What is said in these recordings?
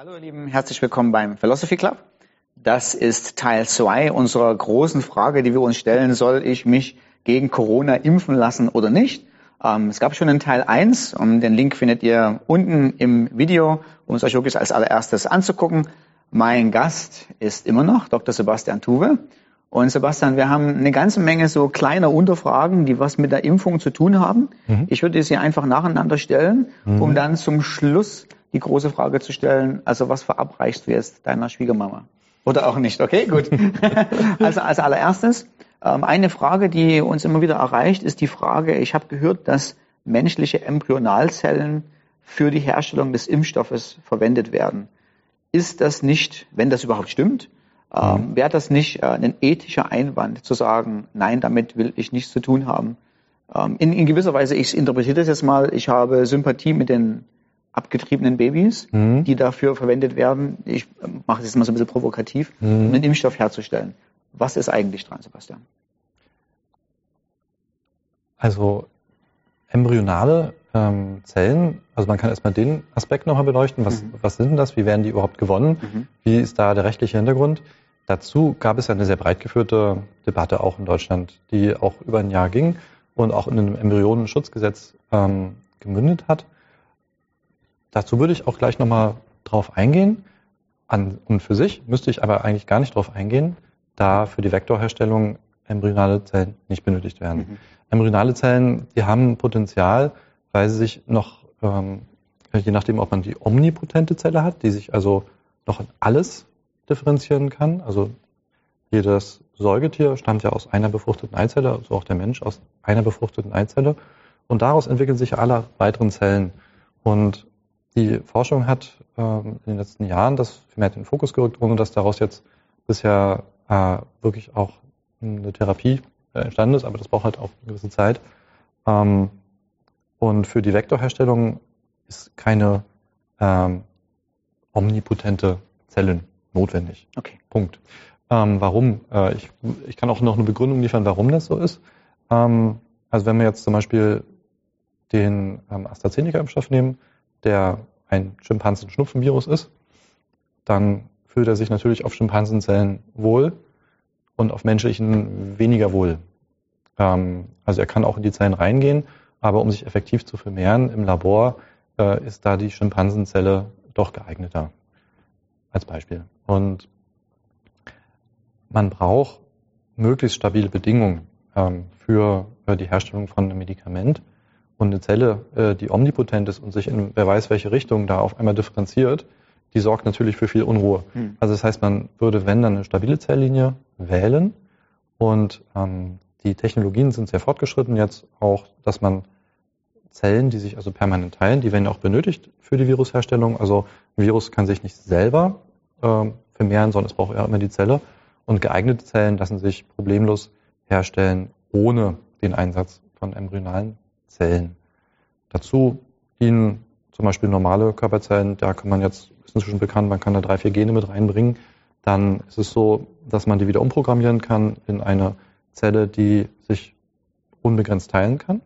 Hallo ihr Lieben, herzlich willkommen beim Philosophy Club. Das ist Teil 2 unserer großen Frage, die wir uns stellen, soll ich mich gegen Corona impfen lassen oder nicht? Ähm, es gab schon einen Teil 1, um, den Link findet ihr unten im Video, um es euch wirklich als allererstes anzugucken. Mein Gast ist immer noch Dr. Sebastian Tuwe. Und Sebastian, wir haben eine ganze Menge so kleiner Unterfragen, die was mit der Impfung zu tun haben. Mhm. Ich würde sie einfach nacheinander stellen, mhm. um dann zum Schluss die große Frage zu stellen, also was verabreichst du jetzt deiner Schwiegermama? Oder auch nicht, okay, gut. also als allererstes, ähm, eine Frage, die uns immer wieder erreicht, ist die Frage, ich habe gehört, dass menschliche Embryonalzellen für die Herstellung des Impfstoffes verwendet werden. Ist das nicht, wenn das überhaupt stimmt, ähm, mhm. wäre das nicht äh, ein ethischer Einwand zu sagen, nein, damit will ich nichts zu tun haben? Ähm, in, in gewisser Weise, ich interpretiere das jetzt mal, ich habe Sympathie mit den abgetriebenen Babys, mhm. die dafür verwendet werden. Ich mache das jetzt mal so ein bisschen provokativ, mhm. um einen Impfstoff herzustellen. Was ist eigentlich dran, Sebastian? Also embryonale ähm, Zellen, also man kann erstmal den Aspekt nochmal beleuchten. Was, mhm. was sind denn das? Wie werden die überhaupt gewonnen? Mhm. Wie ist da der rechtliche Hintergrund? Dazu gab es ja eine sehr breit geführte Debatte auch in Deutschland, die auch über ein Jahr ging und auch in einem Embryonenschutzgesetz ähm, gemündet hat. Dazu würde ich auch gleich nochmal drauf eingehen. An und für sich müsste ich aber eigentlich gar nicht drauf eingehen, da für die Vektorherstellung embryonale Zellen nicht benötigt werden. Mhm. Embryonale Zellen, die haben Potenzial, weil sie sich noch, ähm, je nachdem, ob man die omnipotente Zelle hat, die sich also noch in alles differenzieren kann. Also jedes Säugetier stammt ja aus einer befruchteten Eizelle, also auch der Mensch aus einer befruchteten Eizelle. Und daraus entwickeln sich alle weiteren Zellen. Und die Forschung hat ähm, in den letzten Jahren das vermehrt in den Fokus gerückt, ohne dass daraus jetzt bisher äh, wirklich auch eine Therapie äh, entstanden ist, aber das braucht halt auch eine gewisse Zeit. Ähm, und für die Vektorherstellung ist keine ähm, omnipotente Zelle notwendig. Okay. Punkt. Ähm, warum? Äh, ich, ich kann auch noch eine Begründung liefern, warum das so ist. Ähm, also wenn wir jetzt zum Beispiel den ähm, AstraZeneca-Impfstoff nehmen, der ein Schimpansen-Schnupfenvirus ist, dann fühlt er sich natürlich auf Schimpansenzellen wohl und auf menschlichen weniger wohl. Ähm, also er kann auch in die Zellen reingehen, aber um sich effektiv zu vermehren im Labor äh, ist da die Schimpansenzelle doch geeigneter. Als Beispiel. Und man braucht möglichst stabile Bedingungen ähm, für die Herstellung von einem Medikament. Und eine Zelle, äh, die omnipotent ist und sich in wer weiß welche Richtung da auf einmal differenziert, die sorgt natürlich für viel Unruhe. Hm. Also das heißt, man würde, wenn dann eine stabile Zelllinie wählen und ähm, die Technologien sind sehr fortgeschritten jetzt auch, dass man Zellen, die sich also permanent teilen, die werden auch benötigt für die Virusherstellung. Also ein Virus kann sich nicht selber ähm, vermehren, sondern es braucht ja immer die Zelle. Und geeignete Zellen lassen sich problemlos herstellen ohne den Einsatz von embryonalen Zellen. Dazu dienen zum Beispiel normale Körperzellen, da kann man jetzt, ist inzwischen bekannt, man kann da drei, vier Gene mit reinbringen. Dann ist es so, dass man die wieder umprogrammieren kann in eine Zelle, die sich unbegrenzt teilen kann.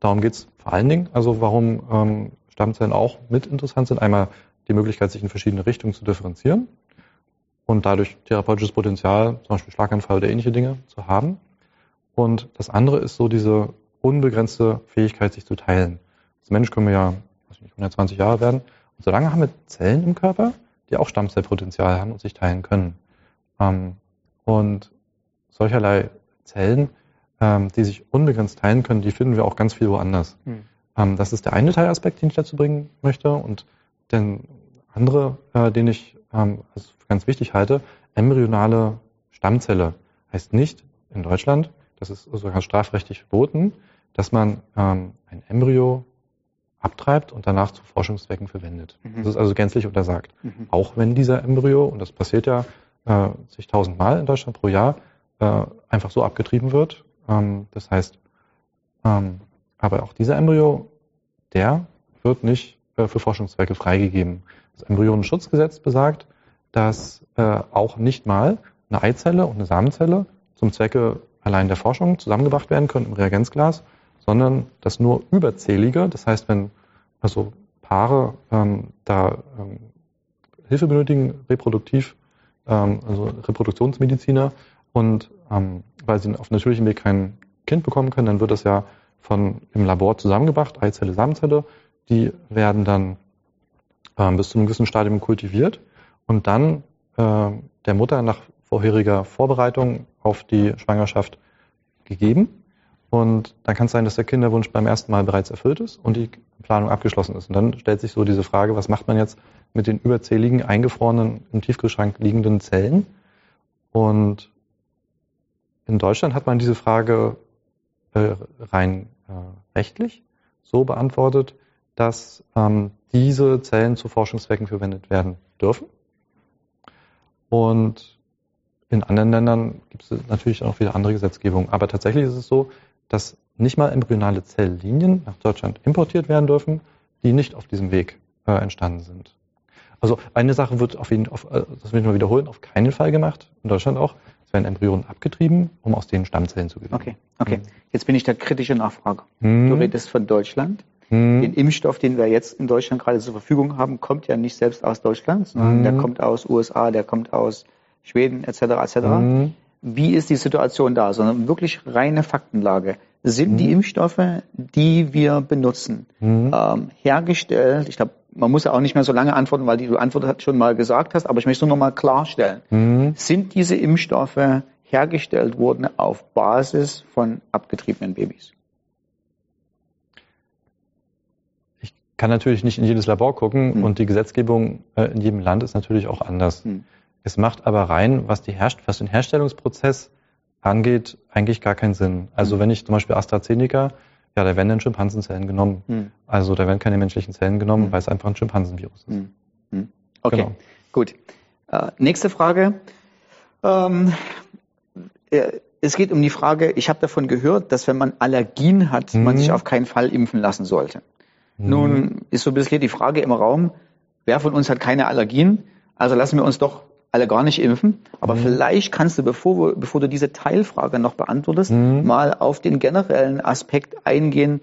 Darum geht es vor allen Dingen, also warum ähm, Stammzellen auch mit interessant sind. Einmal die Möglichkeit, sich in verschiedene Richtungen zu differenzieren und dadurch therapeutisches Potenzial, zum Beispiel Schlaganfall oder ähnliche Dinge zu haben. Und das andere ist so diese unbegrenzte Fähigkeit, sich zu teilen. Als Mensch können wir ja nicht, 120 Jahre werden. Und solange haben wir Zellen im Körper, die auch Stammzellpotenzial haben und sich teilen können. Ähm, und solcherlei Zellen, ähm, die sich unbegrenzt teilen können, die finden wir auch ganz viel woanders. Hm. Ähm, das ist der eine Teilaspekt, den ich dazu bringen möchte. Und der andere, äh, den ich als ganz wichtig halte, embryonale Stammzelle heißt nicht in Deutschland, das ist sogar strafrechtlich verboten, dass man ähm, ein Embryo abtreibt und danach zu Forschungszwecken verwendet. Mhm. Das ist also gänzlich untersagt. Mhm. Auch wenn dieser Embryo, und das passiert ja äh, zigtausendmal in Deutschland pro Jahr, äh, einfach so abgetrieben wird. Ähm, das heißt, ähm, aber auch dieser Embryo, der wird nicht äh, für Forschungszwecke freigegeben. Das Embryonenschutzgesetz besagt, dass äh, auch nicht mal eine Eizelle und eine Samenzelle zum Zwecke allein der Forschung zusammengebracht werden können im Reagenzglas, sondern dass nur überzählige, das heißt, wenn also Paare ähm, da ähm, Hilfe benötigen, reproduktiv, ähm, also Reproduktionsmediziner. Und ähm, weil sie auf natürlichem Weg kein Kind bekommen können, dann wird das ja von im Labor zusammengebracht, Eizelle, Samenzelle. Die werden dann ähm, bis zu einem gewissen Stadium kultiviert und dann äh, der Mutter nach vorheriger Vorbereitung auf die Schwangerschaft gegeben. Und dann kann es sein, dass der Kinderwunsch beim ersten Mal bereits erfüllt ist und die Planung abgeschlossen ist. Und dann stellt sich so diese Frage, was macht man jetzt mit den überzähligen, eingefrorenen, im Tiefkühlschrank liegenden Zellen? Und in Deutschland hat man diese Frage äh, rein äh, rechtlich so beantwortet, dass ähm, diese Zellen zu Forschungszwecken verwendet werden dürfen. Und in anderen Ländern gibt es natürlich auch wieder andere Gesetzgebungen. Aber tatsächlich ist es so, dass nicht mal embryonale Zelllinien nach Deutschland importiert werden dürfen, die nicht auf diesem Weg äh, entstanden sind. Also eine Sache wird auf jeden auf, äh, das will ich mal wiederholen, auf keinen Fall gemacht, in Deutschland auch. Es werden Embryonen abgetrieben, um aus denen Stammzellen zu gewinnen. Okay, okay. Jetzt bin ich der kritische Nachfrager. Hm. Du redest von Deutschland. Hm. Den Impfstoff, den wir jetzt in Deutschland gerade zur Verfügung haben, kommt ja nicht selbst aus Deutschland, sondern hm. der kommt aus USA, der kommt aus Schweden etc. etc. Mhm. Wie ist die Situation da? Sondern wirklich reine Faktenlage. Sind mhm. die Impfstoffe, die wir benutzen, mhm. ähm, hergestellt? Ich glaube, man muss ja auch nicht mehr so lange antworten, weil die du Antwort schon mal gesagt hast, aber ich möchte es nur noch mal klarstellen. Mhm. Sind diese Impfstoffe hergestellt worden auf Basis von abgetriebenen Babys? Ich kann natürlich nicht in jedes Labor gucken mhm. und die Gesetzgebung äh, in jedem Land ist natürlich auch anders. Es macht aber rein, was, die Herst was den Herstellungsprozess angeht, eigentlich gar keinen Sinn. Also mhm. wenn ich zum Beispiel AstraZeneca, ja, da werden dann Schimpansenzellen genommen. Mhm. Also da werden keine menschlichen Zellen genommen, mhm. weil es einfach ein Schimpansenvirus ist. Mhm. Mhm. Okay, genau. gut. Äh, nächste Frage. Ähm, äh, es geht um die Frage, ich habe davon gehört, dass wenn man Allergien hat, man sich auf keinen Fall impfen lassen sollte. Nun ist so ein bisschen die Frage im Raum, wer von uns hat keine Allergien? Also lassen wir uns doch alle gar nicht impfen. Aber mhm. vielleicht kannst du, bevor, bevor du diese Teilfrage noch beantwortest, mhm. mal auf den generellen Aspekt eingehen,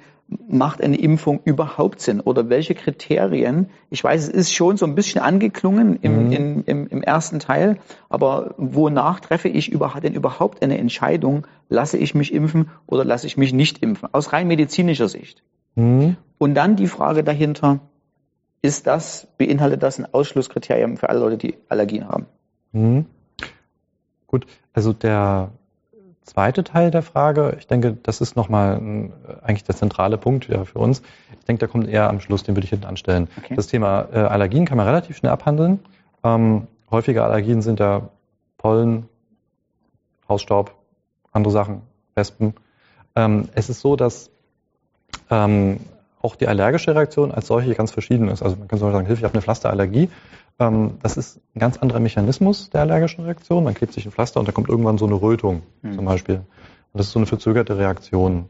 macht eine Impfung überhaupt Sinn? Oder welche Kriterien? Ich weiß, es ist schon so ein bisschen angeklungen im, mhm. im, im, im, ersten Teil, aber wonach treffe ich überhaupt denn überhaupt eine Entscheidung, lasse ich mich impfen oder lasse ich mich nicht impfen? Aus rein medizinischer Sicht. Mhm. Und dann die Frage dahinter, ist das, beinhaltet das ein Ausschlusskriterium für alle Leute, die Allergien haben? Mhm. Gut, also der zweite Teil der Frage, ich denke, das ist nochmal eigentlich der zentrale Punkt ja, für uns. Ich denke, der kommt eher am Schluss, den würde ich hinten anstellen. Okay. Das Thema äh, Allergien kann man relativ schnell abhandeln. Ähm, häufige Allergien sind ja Pollen, Hausstaub, andere Sachen, Wespen. Ähm, es ist so, dass ähm, auch die allergische Reaktion als solche ganz verschieden ist. Also man kann so sagen, Hilfe, ich habe eine Pflasterallergie. Ähm, das ist ein ganz anderer Mechanismus der allergischen Reaktion. Man klebt sich ein Pflaster und da kommt irgendwann so eine Rötung mhm. zum Beispiel. Und das ist so eine verzögerte Reaktion.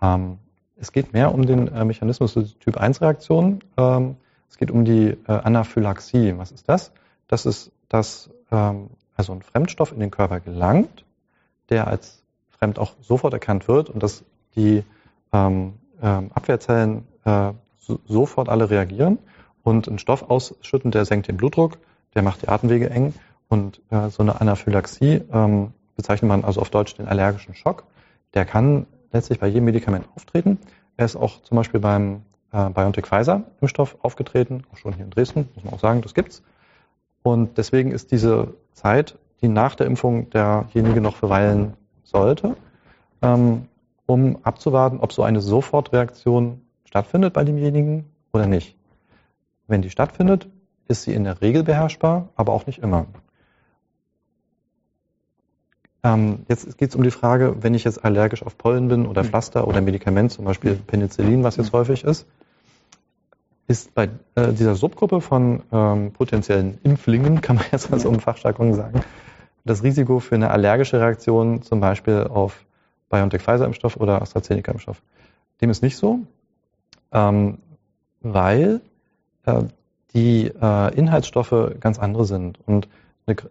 Ähm, es geht mehr um den äh, Mechanismus der Typ 1 Reaktion. Ähm, es geht um die äh, Anaphylaxie. Was ist das? Das ist, dass also ein Fremdstoff in den Körper gelangt, der als fremd auch sofort erkannt wird und dass die Abwehrzellen äh, sofort alle reagieren und einen Stoff ausschütten, der senkt den Blutdruck, der macht die Atemwege eng und äh, so eine Anaphylaxie ähm, bezeichnet man also auf Deutsch den allergischen Schock. Der kann letztlich bei jedem Medikament auftreten. Er ist auch zum Beispiel beim äh, BioNTech Pfizer Impfstoff aufgetreten, auch schon hier in Dresden, muss man auch sagen, das gibt's. Und deswegen ist diese Zeit, die nach der Impfung derjenige noch verweilen sollte, ähm, um abzuwarten, ob so eine Sofortreaktion stattfindet bei demjenigen oder nicht. Wenn die stattfindet, ist sie in der Regel beherrschbar, aber auch nicht immer. Ähm, jetzt geht es um die Frage, wenn ich jetzt allergisch auf Pollen bin oder Pflaster oder Medikament, zum Beispiel Penicillin, was jetzt häufig ist, ist bei äh, dieser Subgruppe von ähm, potenziellen Impflingen, kann man jetzt also im Fachjargon sagen, das Risiko für eine allergische Reaktion zum Beispiel auf BioNTech-Pfizer-Impfstoff oder AstraZeneca-Impfstoff. Dem ist nicht so ähm, weil die äh, Inhaltsstoffe ganz andere sind. Und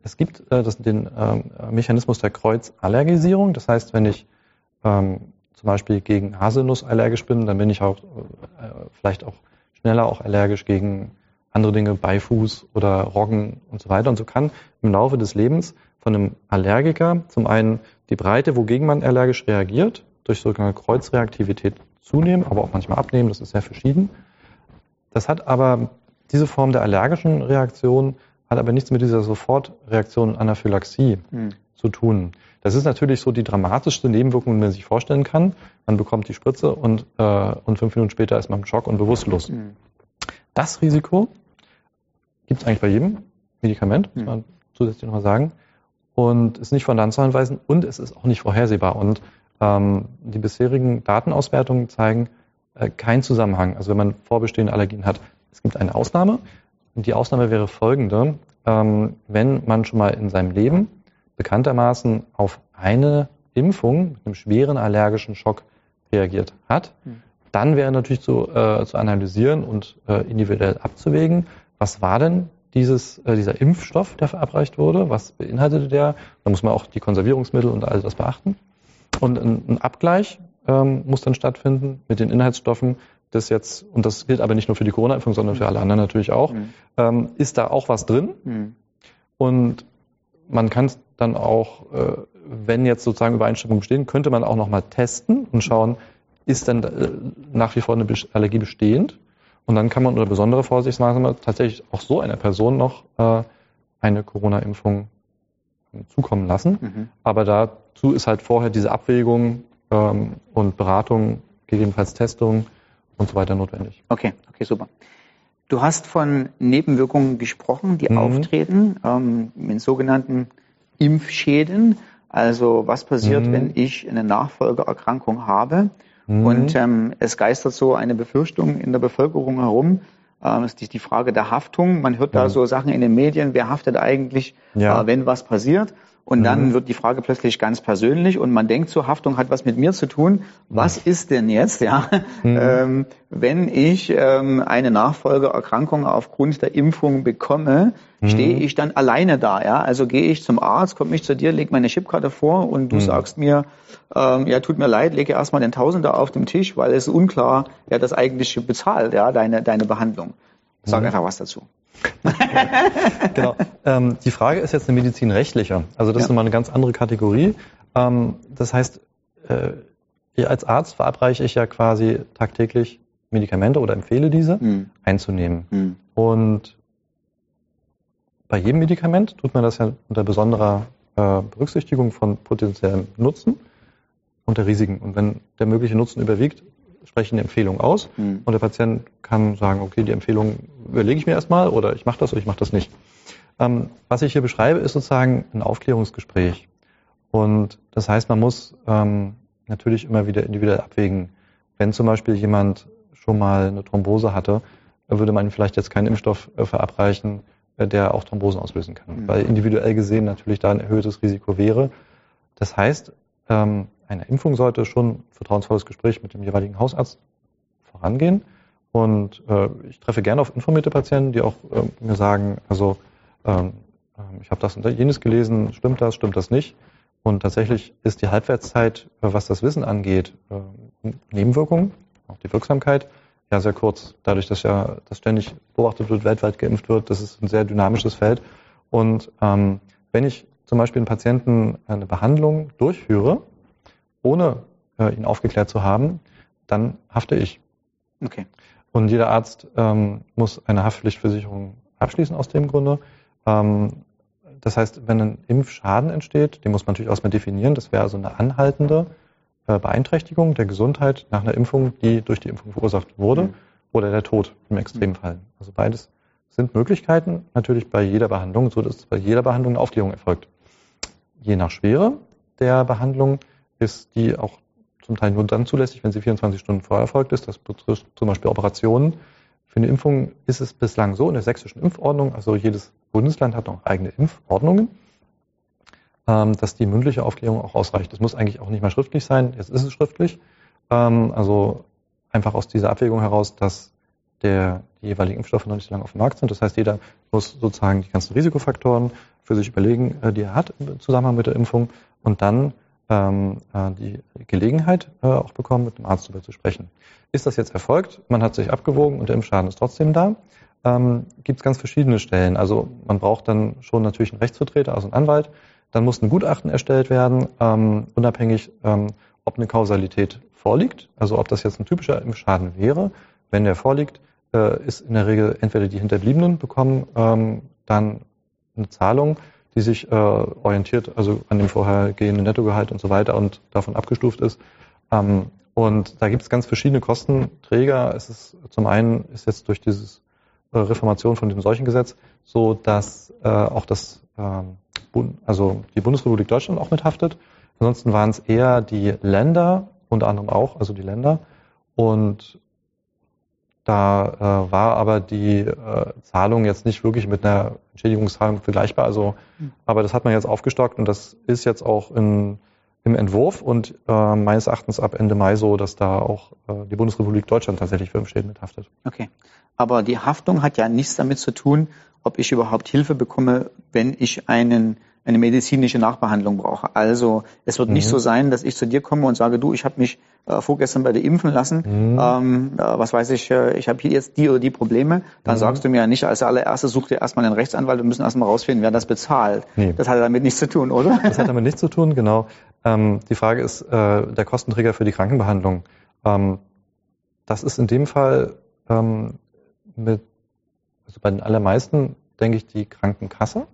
es gibt äh, den äh, Mechanismus der Kreuzallergisierung. Das heißt, wenn ich ähm, zum Beispiel gegen Haselnuss allergisch bin, dann bin ich auch äh, vielleicht auch schneller auch allergisch gegen andere Dinge, Beifuß oder Roggen und so weiter. Und so kann im Laufe des Lebens von einem Allergiker zum einen die Breite, wogegen man allergisch reagiert, durch sogenannte Kreuzreaktivität zunehmen, aber auch manchmal abnehmen, das ist sehr verschieden. Das hat aber, diese Form der allergischen Reaktion hat aber nichts mit dieser Sofortreaktion Anaphylaxie mhm. zu tun. Das ist natürlich so die dramatischste Nebenwirkung, die man sich vorstellen kann. Man bekommt die Spritze und, äh, und fünf Minuten später ist man im Schock und bewusstlos. Mhm. Das Risiko gibt es eigentlich bei jedem Medikament, muss hm. man zusätzlich nochmal sagen. Und ist nicht von der Hand zu anweisen und es ist auch nicht vorhersehbar. Und ähm, die bisherigen Datenauswertungen zeigen äh, keinen Zusammenhang. Also wenn man vorbestehende Allergien hat, es gibt eine Ausnahme. Und die Ausnahme wäre folgende. Ähm, wenn man schon mal in seinem Leben bekanntermaßen auf eine Impfung mit einem schweren allergischen Schock reagiert hat, hm. dann wäre natürlich zu, äh, zu analysieren und äh, individuell abzuwägen, was war denn dieses, äh, dieser Impfstoff, der verabreicht wurde, was beinhaltete der? Da muss man auch die Konservierungsmittel und all das beachten. Und ein, ein Abgleich ähm, muss dann stattfinden mit den Inhaltsstoffen, das jetzt, und das gilt aber nicht nur für die Corona-Impfung, sondern für alle anderen natürlich auch, mhm. ähm, ist da auch was drin. Mhm. Und man kann es dann auch, äh, wenn jetzt sozusagen Übereinstimmungen bestehen, könnte man auch nochmal testen und schauen, ist denn äh, nach wie vor eine Allergie bestehend? Und dann kann man unter besondere Vorsichtsmaßnahmen tatsächlich auch so einer Person noch äh, eine Corona-Impfung zukommen lassen. Mhm. Aber dazu ist halt vorher diese Abwägung ähm, und Beratung, gegebenenfalls Testung und so weiter notwendig. Okay, okay, super. Du hast von Nebenwirkungen gesprochen, die mhm. auftreten, ähm, mit sogenannten Impfschäden. Also was passiert, mhm. wenn ich eine Nachfolgeerkrankung habe? Mhm. Und ähm, es geistert so eine Befürchtung in der Bevölkerung herum. Ähm, ist die Frage der Haftung. Man hört da mhm. so Sachen in den Medien, wer haftet eigentlich, ja. äh, wenn was passiert? Und dann mhm. wird die Frage plötzlich ganz persönlich und man denkt so, Haftung hat was mit mir zu tun. Was mhm. ist denn jetzt, ja, mhm. ähm, wenn ich ähm, eine Nachfolgeerkrankung aufgrund der Impfung bekomme, mhm. stehe ich dann alleine da, ja? Also gehe ich zum Arzt, komme ich zu dir, leg meine Chipkarte vor und du mhm. sagst mir, ähm, ja, tut mir leid, lege erstmal den Tausender auf dem Tisch, weil es unklar, wer das eigentlich bezahlt, ja, deine, deine Behandlung. Sag mhm. einfach was dazu. genau. Ähm, die Frage ist jetzt eine medizinrechtliche. Also das ja. ist nochmal eine ganz andere Kategorie. Ähm, das heißt, äh, als Arzt verabreiche ich ja quasi tagtäglich Medikamente oder empfehle diese mhm. einzunehmen. Mhm. Und bei jedem Medikament tut man das ja unter besonderer äh, Berücksichtigung von potenziellem Nutzen und der Risiken. Und wenn der mögliche Nutzen überwiegt, sprechen die Empfehlung aus mhm. und der Patient kann sagen, okay, die Empfehlung überlege ich mir erstmal oder ich mache das oder ich mache das nicht. Ähm, was ich hier beschreibe, ist sozusagen ein Aufklärungsgespräch. Und das heißt, man muss ähm, natürlich immer wieder individuell abwägen. Wenn zum Beispiel jemand schon mal eine Thrombose hatte, würde man vielleicht jetzt keinen Impfstoff äh, verabreichen, äh, der auch Thrombosen auslösen kann, mhm. weil individuell gesehen natürlich da ein erhöhtes Risiko wäre. Das heißt, ähm, eine Impfung sollte schon ein vertrauensvolles Gespräch mit dem jeweiligen Hausarzt vorangehen. Und äh, ich treffe gerne auf informierte Patienten, die auch äh, mir sagen, also ähm, ähm ich habe das und jenes gelesen, stimmt das, stimmt das nicht. Und tatsächlich ist die Halbwertszeit, äh, was das Wissen angeht, äh, Nebenwirkungen, auch die Wirksamkeit, ja sehr kurz. Dadurch, dass ja das ständig beobachtet wird, weltweit geimpft wird, das ist ein sehr dynamisches Feld. Und ähm, wenn ich zum Beispiel einen Patienten eine Behandlung durchführe, ohne äh, ihn aufgeklärt zu haben, dann hafte ich. Okay. Und jeder Arzt ähm, muss eine Haftpflichtversicherung abschließen aus dem Grunde. Ähm, das heißt, wenn ein Impfschaden entsteht, den muss man natürlich erstmal definieren. Das wäre also eine anhaltende äh, Beeinträchtigung der Gesundheit nach einer Impfung, die durch die Impfung verursacht wurde, mhm. oder der Tod im Extremfall. Also beides sind Möglichkeiten, natürlich bei jeder Behandlung, so dass bei jeder Behandlung eine Aufklärung erfolgt. Je nach Schwere der Behandlung ist die auch zum Teil nur dann zulässig, wenn sie 24 Stunden vorher erfolgt ist. Das betrifft zum Beispiel Operationen. Für eine Impfung ist es bislang so in der sächsischen Impfordnung, also jedes Bundesland hat noch eigene Impfordnungen, ähm, dass die mündliche Aufklärung auch ausreicht. Das muss eigentlich auch nicht mal schriftlich sein, jetzt ist es schriftlich. Ähm, also einfach aus dieser Abwägung heraus, dass der, die jeweiligen Impfstoffe noch nicht so lange auf dem Markt sind. Das heißt, jeder muss sozusagen die ganzen Risikofaktoren für sich überlegen, äh, die er hat im Zusammenhang mit der Impfung und dann die Gelegenheit äh, auch bekommen, mit dem Arzt darüber zu sprechen. Ist das jetzt erfolgt? Man hat sich abgewogen und der Impfschaden ist trotzdem da. ähm, gibt es ganz verschiedene Stellen. Also man braucht dann schon natürlich einen Rechtsvertreter, also einen Anwalt. Dann muss ein Gutachten erstellt werden, ähm, unabhängig, ähm, ob eine Kausalität vorliegt, also ob das jetzt ein typischer Impfschaden wäre. Wenn der vorliegt, äh, ist in der Regel entweder die Hinterbliebenen bekommen ähm, dann eine Zahlung, die sich äh, orientiert, also an dem vorhergehenden Nettogehalt und so weiter und davon abgestuft ist. Ähm, und da gibt es ganz verschiedene Kostenträger. Es ist zum einen ist jetzt durch dieses äh, Reformation von dem Seuchengesetz so, dass äh, auch das ähm, also die Bundesrepublik Deutschland auch mithaftet. Ansonsten waren es eher die Länder, unter anderem auch, also die Länder. Und da äh, war aber die äh, Zahlung jetzt nicht wirklich mit einer Entschädigungszahlung vergleichbar. Also, mhm. aber das hat man jetzt aufgestockt und das ist jetzt auch in, im Entwurf und äh, meines Erachtens ab Ende Mai so, dass da auch äh, die Bundesrepublik Deutschland tatsächlich für Schäden mithaftet. Okay. Aber die Haftung hat ja nichts damit zu tun, ob ich überhaupt Hilfe bekomme, wenn ich einen eine medizinische Nachbehandlung brauche. Also es wird mhm. nicht so sein, dass ich zu dir komme und sage, du, ich habe mich äh, vorgestern bei dir impfen lassen, mhm. ähm, äh, was weiß ich, äh, ich habe hier jetzt die oder die Probleme. Dann mhm. sagst du mir ja nicht als allererstes, such dir erstmal einen Rechtsanwalt, wir müssen erstmal rausfinden, wer das bezahlt. Nee. Das hat damit nichts zu tun, oder? Das hat damit nichts zu tun, genau. Ähm, die Frage ist äh, der Kostenträger für die Krankenbehandlung. Ähm, das ist in dem Fall ähm, mit, also bei den allermeisten, denke ich, die Krankenkasse.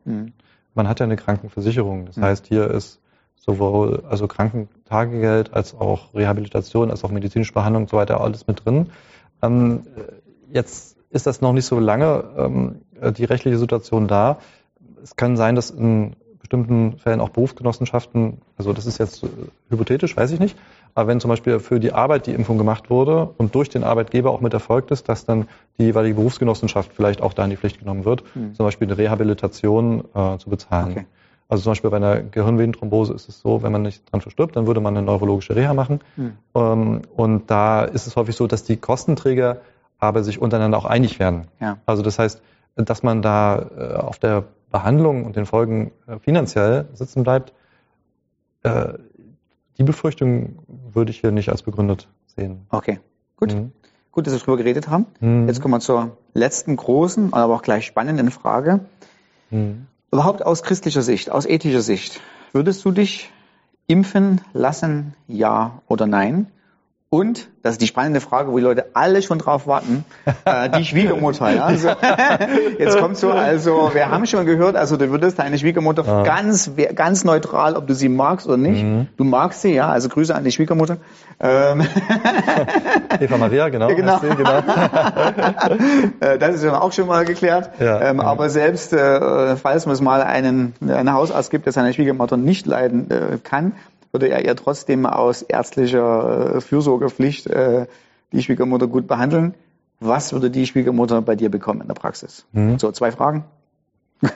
Man hat ja eine Krankenversicherung. Das mhm. heißt, hier ist sowohl also Krankentagegeld als auch Rehabilitation, als auch medizinische Behandlung und so weiter alles mit drin. Ähm, jetzt ist das noch nicht so lange ähm, die rechtliche Situation da. Es kann sein, dass in bestimmten Fällen auch Berufsgenossenschaften, also das ist jetzt hypothetisch, weiß ich nicht, aber wenn zum Beispiel für die Arbeit die Impfung gemacht wurde und durch den Arbeitgeber auch mit erfolgt ist, dass dann die jeweilige Berufsgenossenschaft vielleicht auch da in die Pflicht genommen wird, mhm. zum Beispiel eine Rehabilitation äh, zu bezahlen. Okay. Also zum Beispiel bei einer Gehirnvenenthrombose ist es so, wenn man nicht dran verstirbt, dann würde man eine neurologische Reha machen. Mhm. Ähm, und da ist es häufig so, dass die Kostenträger aber sich untereinander auch einig werden. Ja. Also das heißt, dass man da äh, auf der Behandlung und den Folgen äh, finanziell sitzen bleibt, äh, die Befürchtung würde ich hier nicht als begründet sehen. Okay, gut. Mhm. Gut, dass wir darüber geredet haben. Mhm. Jetzt kommen wir zur letzten großen, aber auch gleich spannenden Frage. Mhm. Überhaupt aus christlicher Sicht, aus ethischer Sicht, würdest du dich impfen lassen, ja oder nein? Und, das ist die spannende Frage, wo die Leute alle schon drauf warten, äh, die Schwiegermutter. Ja? Also, jetzt kommt so, also wir haben schon gehört, also du würdest deine Schwiegermutter ja. ganz, ganz neutral, ob du sie magst oder nicht. Mhm. Du magst sie, ja, also Grüße an die Schwiegermutter. Ähm. Eva Maria, genau. genau. Sie, genau. Äh, das ist ja auch schon mal geklärt. Ja. Ähm, mhm. Aber selbst, äh, falls man es mal einen, einen Hausarzt gibt, der seine Schwiegermutter nicht leiden äh, kann, würde er ja trotzdem aus ärztlicher äh, Fürsorgepflicht äh, die Schwiegermutter gut behandeln. Was würde die Schwiegermutter bei dir bekommen in der Praxis? Mhm. So, zwei Fragen.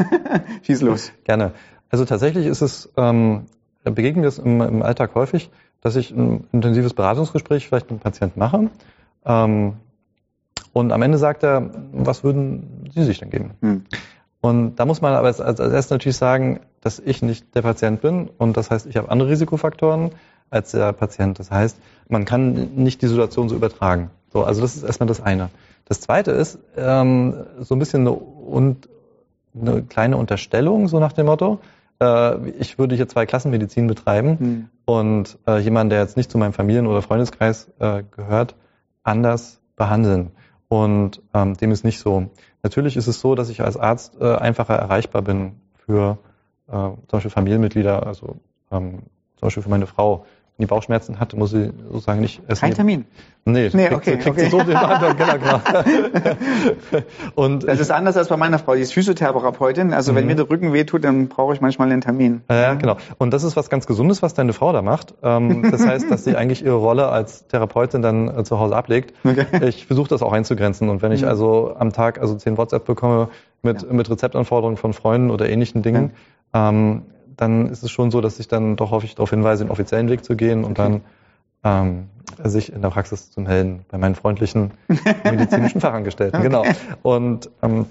Schieß los. Gerne. Also tatsächlich ist es, ähm, begegnet es im, im Alltag häufig, dass ich ein intensives Beratungsgespräch vielleicht mit dem Patienten mache. Ähm, und am Ende sagt er, was würden Sie sich denn geben? Hm. Und da muss man aber als, als erstes natürlich sagen, dass ich nicht der Patient bin und das heißt, ich habe andere Risikofaktoren als der Patient. Das heißt, man kann nicht die Situation so übertragen. So, also das ist erstmal das eine. Das zweite ist ähm, so ein bisschen eine, und, eine kleine Unterstellung, so nach dem Motto, äh, ich würde hier zwei Klassenmedizin betreiben hm. und äh, jemand, der jetzt nicht zu meinem Familien- oder Freundeskreis äh, gehört, anders behandeln. Und ähm, dem ist nicht so. Natürlich ist es so, dass ich als Arzt äh, einfacher erreichbar bin für äh, zum Beispiel Familienmitglieder, also ähm, zum Beispiel für meine Frau, die Bauchschmerzen hat, muss sie sozusagen nicht essen. Kein Termin? Nee, nee kriegt, okay, kriegt okay. sie so den Behandlung, genau, genau. Und das ist anders als bei meiner Frau, die ist Physiotherapeutin. Also mhm. wenn mir der Rücken wehtut, dann brauche ich manchmal einen Termin. Ja, genau. Und das ist was ganz Gesundes, was deine Frau da macht. Ähm, das heißt, dass sie eigentlich ihre Rolle als Therapeutin dann äh, zu Hause ablegt. Okay. Ich versuche das auch einzugrenzen. Und wenn ich mhm. also am Tag also zehn WhatsApp bekomme mit, ja. mit Rezeptanforderungen von Freunden oder ähnlichen Dingen, ja. Ähm, dann ist es schon so, dass ich dann doch häufig darauf hinweise, den offiziellen Weg zu gehen und dann ähm, sich in der Praxis zu melden bei meinen freundlichen medizinischen Fachangestellten. Okay. Genau. Und ähm,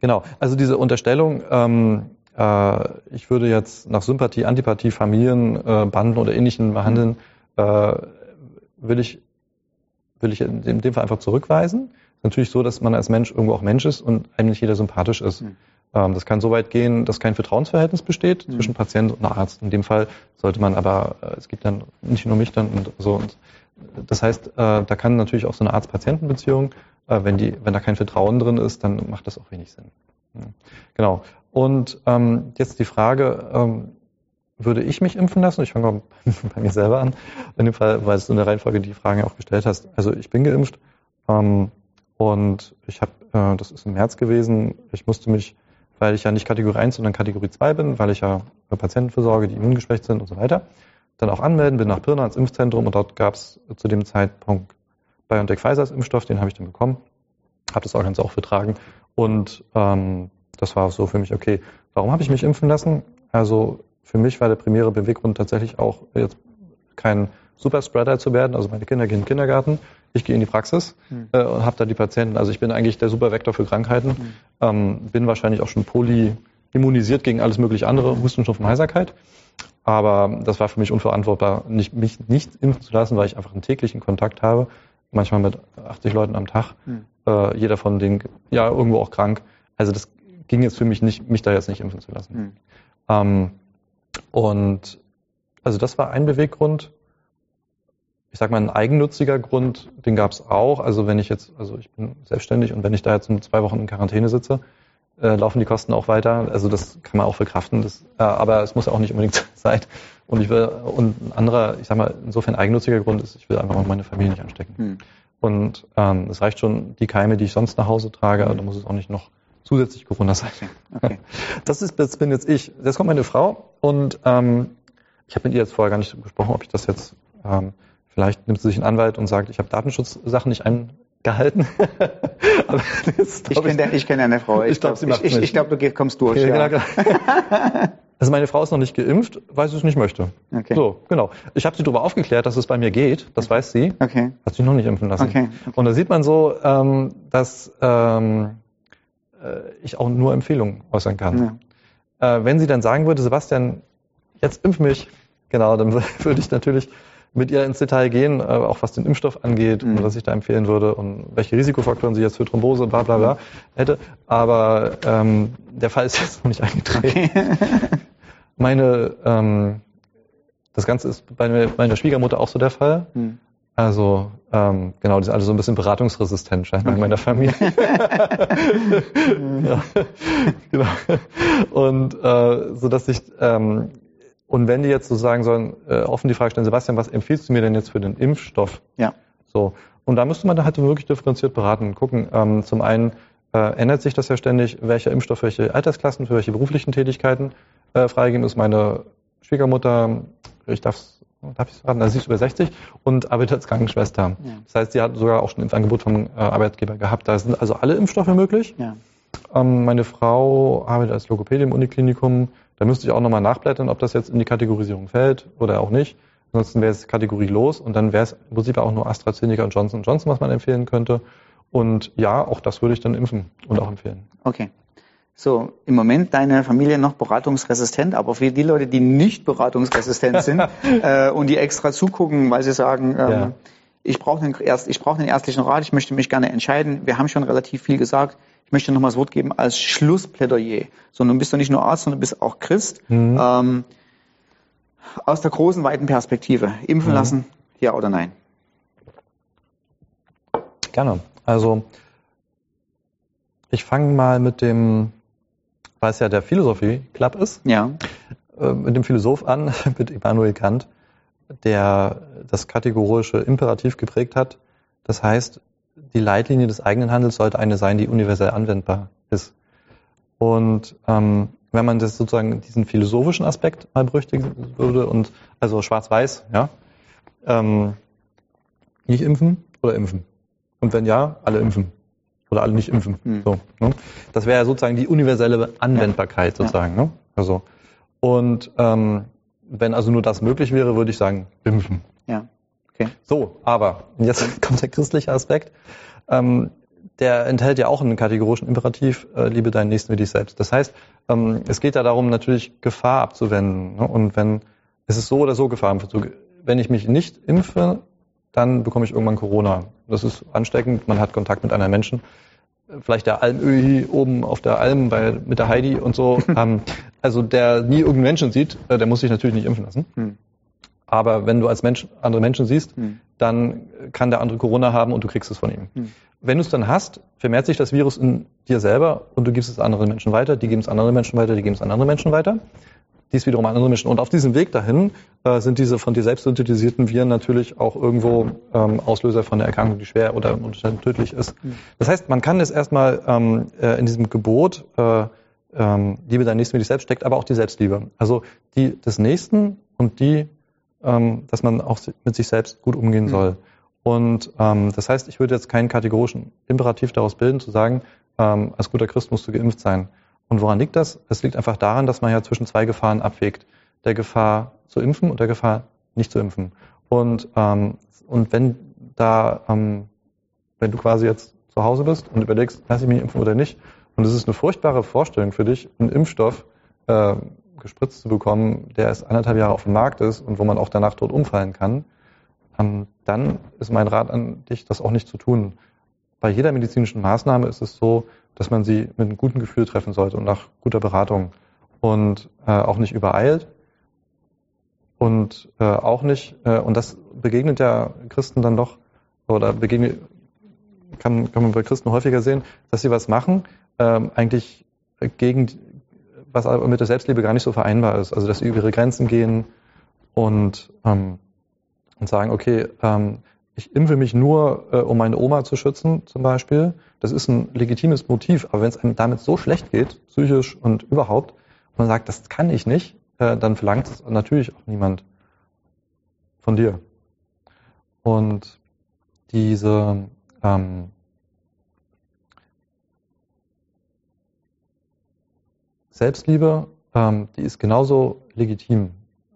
genau, also diese Unterstellung, ähm, äh, ich würde jetzt nach Sympathie, Antipathie, Familien, äh, Banden oder ähnlichen behandeln, mhm. äh, will ich will ich in dem Fall einfach zurückweisen. ist natürlich so, dass man als Mensch irgendwo auch Mensch ist und einem nicht jeder sympathisch ist. Mhm. Ähm, das kann so weit gehen, dass kein Vertrauensverhältnis besteht mhm. zwischen Patient und Arzt. In dem Fall sollte man aber, äh, es gibt dann nicht nur mich dann und so. Und das heißt, äh, da kann natürlich auch so eine Arzt-Patienten-Beziehung, äh, wenn die, wenn da kein Vertrauen drin ist, dann macht das auch wenig Sinn. Genau. Und ähm, jetzt die Frage, ähm, würde ich mich impfen lassen? Ich fange mal bei mir selber an. In dem Fall, weil du in der Reihenfolge die Fragen auch gestellt hast. Also ich bin geimpft ähm, und ich habe, äh, das ist im März gewesen, ich musste mich weil ich ja nicht Kategorie 1, sondern Kategorie 2 bin, weil ich ja Patienten versorge, die immungeschwächt sind und so weiter. Dann auch anmelden, bin nach Pirna ins Impfzentrum und dort gab es zu dem Zeitpunkt BioNTech Pfizer als Impfstoff, den habe ich dann bekommen, habe das auch ganz auch vertragen und ähm, das war so für mich okay. Warum habe ich mich impfen lassen? Also für mich war der primäre Beweggrund tatsächlich auch jetzt kein Superspreader zu werden. Also meine Kinder gehen in den Kindergarten, ich gehe in die Praxis mhm. äh, und habe da die Patienten. Also ich bin eigentlich der Supervektor für Krankheiten. Mhm. Ähm, bin wahrscheinlich auch schon polyimmunisiert gegen alles mögliche andere, Husten, Schnupfen, Heiserkeit. Aber das war für mich unverantwortbar, nicht, mich nicht impfen zu lassen, weil ich einfach einen täglichen Kontakt habe, manchmal mit 80 Leuten am Tag, mhm. äh, jeder von denen ja irgendwo auch krank. Also das ging jetzt für mich nicht, mich da jetzt nicht impfen zu lassen. Hm. Ähm, und also das war ein Beweggrund ich sag mal, ein eigennütziger Grund, den gab es auch. Also wenn ich jetzt, also ich bin selbstständig und wenn ich da jetzt zwei Wochen in Quarantäne sitze, äh, laufen die Kosten auch weiter. Also das kann man auch verkraften. Das, äh, aber es muss ja auch nicht unbedingt sein. Und ich will, und ein anderer, ich sag mal, insofern eigennütziger Grund ist, ich will einfach mal meine Familie nicht anstecken. Hm. Und ähm, es reicht schon die Keime, die ich sonst nach Hause trage, hm. da muss es auch nicht noch zusätzlich Corona sein. Okay. Das ist, das bin jetzt ich. Jetzt kommt meine Frau und ähm, ich habe mit ihr jetzt vorher gar nicht gesprochen, ob ich das jetzt ähm, Vielleicht nimmt sie sich einen Anwalt und sagt, ich habe Datenschutzsachen nicht eingehalten. ich kenne ich kenn eine Frau. Ich, ich glaube, ich, ich, ich glaub, du kommst durch. Okay, ja. genau, genau. Also meine Frau ist noch nicht geimpft, weil sie es nicht möchte. Okay. So, genau. Ich habe sie darüber aufgeklärt, dass es bei mir geht. Das weiß sie. Okay. Hat sich noch nicht impfen lassen. Okay. okay. Und da sieht man so, ähm, dass ähm, äh, ich auch nur Empfehlungen äußern kann. Ja. Äh, wenn sie dann sagen würde, Sebastian, jetzt impf mich, genau, dann würde ich natürlich mit ihr ins Detail gehen, äh, auch was den Impfstoff angeht mhm. und was ich da empfehlen würde und welche Risikofaktoren sie jetzt für Thrombose, bla bla bla mhm. hätte. Aber ähm, der Fall ist jetzt noch nicht eingetreten. Okay. Meine, ähm, das Ganze ist bei meiner Schwiegermutter auch so der Fall. Mhm. Also ähm, genau, die sind alle so ein bisschen beratungsresistent scheinbar in meiner Familie. ja, genau. Und äh, so dass ich ähm, und wenn die jetzt so sagen sollen, äh, offen die Frage stellen, Sebastian, was empfiehlst du mir denn jetzt für den Impfstoff? Ja. So. Und da müsste man da halt wirklich differenziert beraten und gucken. Ähm, zum einen äh, ändert sich das ja ständig, welcher Impfstoff, welche Altersklassen, für welche beruflichen Tätigkeiten äh, freigegeben ist. Meine Schwiegermutter, ich darf darf ich sagen, also sie ist über 60 und arbeitet als Krankenschwester. Ja. Das heißt, sie hat sogar auch schon ein Angebot vom äh, Arbeitgeber gehabt. Da sind also alle Impfstoffe möglich. Ja. Ähm, meine Frau arbeitet als Logopädie im Uniklinikum. Da müsste ich auch nochmal nachblättern, ob das jetzt in die Kategorisierung fällt oder auch nicht. Ansonsten wäre es kategorielos und dann wäre es im Prinzip auch nur AstraZeneca und Johnson Johnson, was man empfehlen könnte. Und ja, auch das würde ich dann impfen und auch empfehlen. Okay. So, im Moment deine Familie noch beratungsresistent, aber für die Leute, die nicht beratungsresistent sind äh, und die extra zugucken, weil sie sagen, ähm, ja. Ich brauche den, erst, ich brauche ärztlichen Rat, ich möchte mich gerne entscheiden. Wir haben schon relativ viel gesagt. Ich möchte nochmal das Wort geben als Schlussplädoyer. Sondern du bist doch nicht nur Arzt, sondern du bist auch Christ. Mhm. Ähm, aus der großen, weiten Perspektive. Impfen mhm. lassen, ja oder nein? Gerne. Also, ich fange mal mit dem, weil es ja der Philosophie Club ist, ja. Äh, mit dem Philosoph an, mit Immanuel Kant, der das kategorische Imperativ geprägt hat. Das heißt, die Leitlinie des eigenen Handels sollte eine sein, die universell anwendbar ist. Und ähm, wenn man das sozusagen diesen philosophischen Aspekt mal berüchtigen würde und also schwarz-weiß, ja, ähm, nicht impfen oder impfen. Und wenn ja, alle impfen. Oder alle nicht impfen. Mhm. So, ne? Das wäre sozusagen die universelle Anwendbarkeit ja. sozusagen. Ne? Also, und ähm, wenn also nur das möglich wäre, würde ich sagen, impfen. Ja. Okay. So, aber jetzt kommt der christliche Aspekt. Ähm, der enthält ja auch einen kategorischen Imperativ, äh, liebe deinen Nächsten wie dich selbst. Das heißt, ähm, es geht ja darum, natürlich Gefahr abzuwenden. Ne? Und wenn es ist so oder so Gefahr, wenn ich mich nicht impfe, dann bekomme ich irgendwann Corona. Das ist ansteckend, man hat Kontakt mit anderen Menschen. Vielleicht der Almöhi oben auf der Alm bei, mit der Heidi und so. ähm, also der nie irgendeinen Menschen sieht, äh, der muss sich natürlich nicht impfen lassen. Hm. Aber wenn du als Mensch andere Menschen siehst, hm. dann kann der andere Corona haben und du kriegst es von ihm. Hm. Wenn du es dann hast, vermehrt sich das Virus in dir selber und du gibst es anderen Menschen weiter, die geben es anderen Menschen weiter, die geben es anderen Menschen weiter dies wiederum an andere Menschen. Und auf diesem Weg dahin äh, sind diese von dir selbst synthetisierten Viren natürlich auch irgendwo ähm, Auslöser von der Erkrankung, die schwer oder tödlich ist. Mhm. Das heißt, man kann es erstmal ähm, äh, in diesem Gebot, äh, ähm, Liebe dein Nächsten wie dich selbst, steckt aber auch die Selbstliebe. Also die des Nächsten und die, ähm, dass man auch mit sich selbst gut umgehen mhm. soll. Und ähm, das heißt, ich würde jetzt keinen kategorischen Imperativ daraus bilden, zu sagen, ähm, als guter Christ musst du geimpft sein. Und woran liegt das? Es liegt einfach daran, dass man ja zwischen zwei Gefahren abwägt. Der Gefahr zu impfen und der Gefahr nicht zu impfen. Und, ähm, und wenn da, ähm, wenn du quasi jetzt zu Hause bist und überlegst, lass ich mich impfen oder nicht, und es ist eine furchtbare Vorstellung für dich, einen Impfstoff äh, gespritzt zu bekommen, der erst anderthalb Jahre auf dem Markt ist und wo man auch danach tot umfallen kann, ähm, dann ist mein Rat an dich, das auch nicht zu tun. Bei jeder medizinischen Maßnahme ist es so, dass man sie mit einem guten Gefühl treffen sollte und nach guter Beratung. Und äh, auch nicht übereilt. Und äh, auch nicht, äh, und das begegnet ja Christen dann doch, oder begegnet, kann, kann man bei Christen häufiger sehen, dass sie was machen, ähm, eigentlich gegen, was mit der Selbstliebe gar nicht so vereinbar ist. Also dass sie über ihre Grenzen gehen und, ähm, und sagen, okay, ähm, ich impfe mich nur, äh, um meine Oma zu schützen, zum Beispiel. Das ist ein legitimes Motiv. Aber wenn es einem damit so schlecht geht, psychisch und überhaupt, und man sagt, das kann ich nicht, äh, dann verlangt es natürlich auch niemand von dir. Und diese ähm, Selbstliebe, ähm, die ist genauso legitim.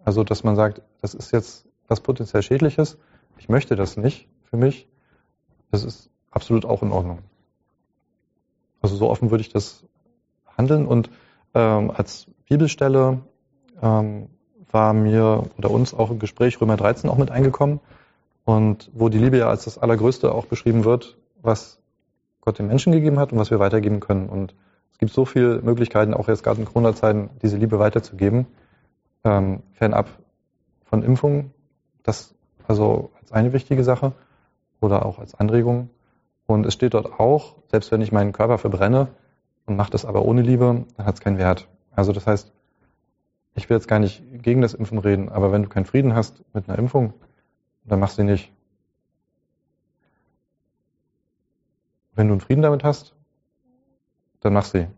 Also, dass man sagt, das ist jetzt was potenziell Schädliches, ich möchte das nicht für mich, das ist absolut auch in Ordnung. Also so offen würde ich das handeln und ähm, als Bibelstelle ähm, war mir oder uns auch im Gespräch Römer 13 auch mit eingekommen und wo die Liebe ja als das Allergrößte auch beschrieben wird, was Gott den Menschen gegeben hat und was wir weitergeben können. Und gibt so viele Möglichkeiten, auch jetzt gerade in Corona-Zeiten, diese Liebe weiterzugeben, ähm, fernab von Impfungen. Das also als eine wichtige Sache oder auch als Anregung. Und es steht dort auch, selbst wenn ich meinen Körper verbrenne und mache das aber ohne Liebe, dann hat es keinen Wert. Also das heißt, ich will jetzt gar nicht gegen das Impfen reden, aber wenn du keinen Frieden hast mit einer Impfung, dann mach sie nicht. Wenn du einen Frieden damit hast, dann mach sie.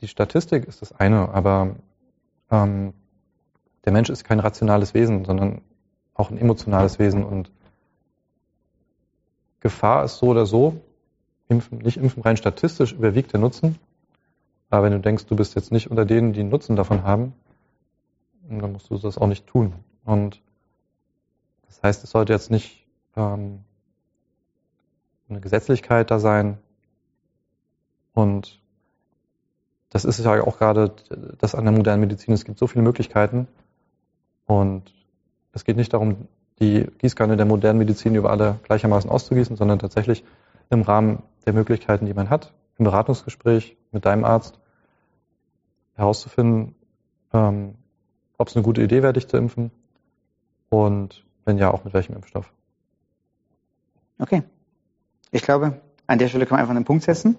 Die Statistik ist das eine, aber ähm, der Mensch ist kein rationales Wesen, sondern auch ein emotionales Wesen und Gefahr ist so oder so, impfen, nicht impfen, rein statistisch überwiegt der Nutzen. Aber wenn du denkst, du bist jetzt nicht unter denen, die Nutzen davon haben, dann musst du das auch nicht tun. Und das heißt, es sollte jetzt nicht ähm, eine Gesetzlichkeit da sein. Und das ist ja auch gerade das an der modernen Medizin. Es gibt so viele Möglichkeiten, und es geht nicht darum, die Gießkanne der modernen Medizin über alle gleichermaßen auszugießen, sondern tatsächlich im Rahmen der Möglichkeiten, die man hat, im Beratungsgespräch mit deinem Arzt herauszufinden, ähm, ob es eine gute Idee wäre, dich zu impfen und wenn ja, auch mit welchem Impfstoff. Okay. Ich glaube, an der Stelle kann man einfach einen Punkt setzen.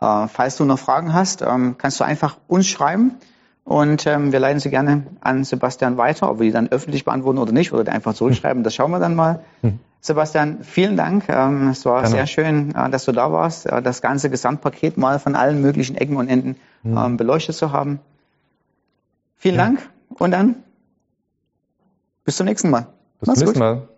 Äh, falls du noch Fragen hast, ähm, kannst du einfach uns schreiben. Und ähm, wir leiten sie gerne an Sebastian weiter, ob wir die dann öffentlich beantworten oder nicht, oder einfach zurückschreiben, das schauen wir dann mal. Mhm. Sebastian, vielen Dank. Ähm, es war gerne. sehr schön, äh, dass du da warst, äh, das ganze Gesamtpaket mal von allen möglichen Ecken und Enden mhm. ähm, beleuchtet zu haben. Vielen ja. Dank und dann bis zum nächsten Mal. Bis zum nächsten Mal.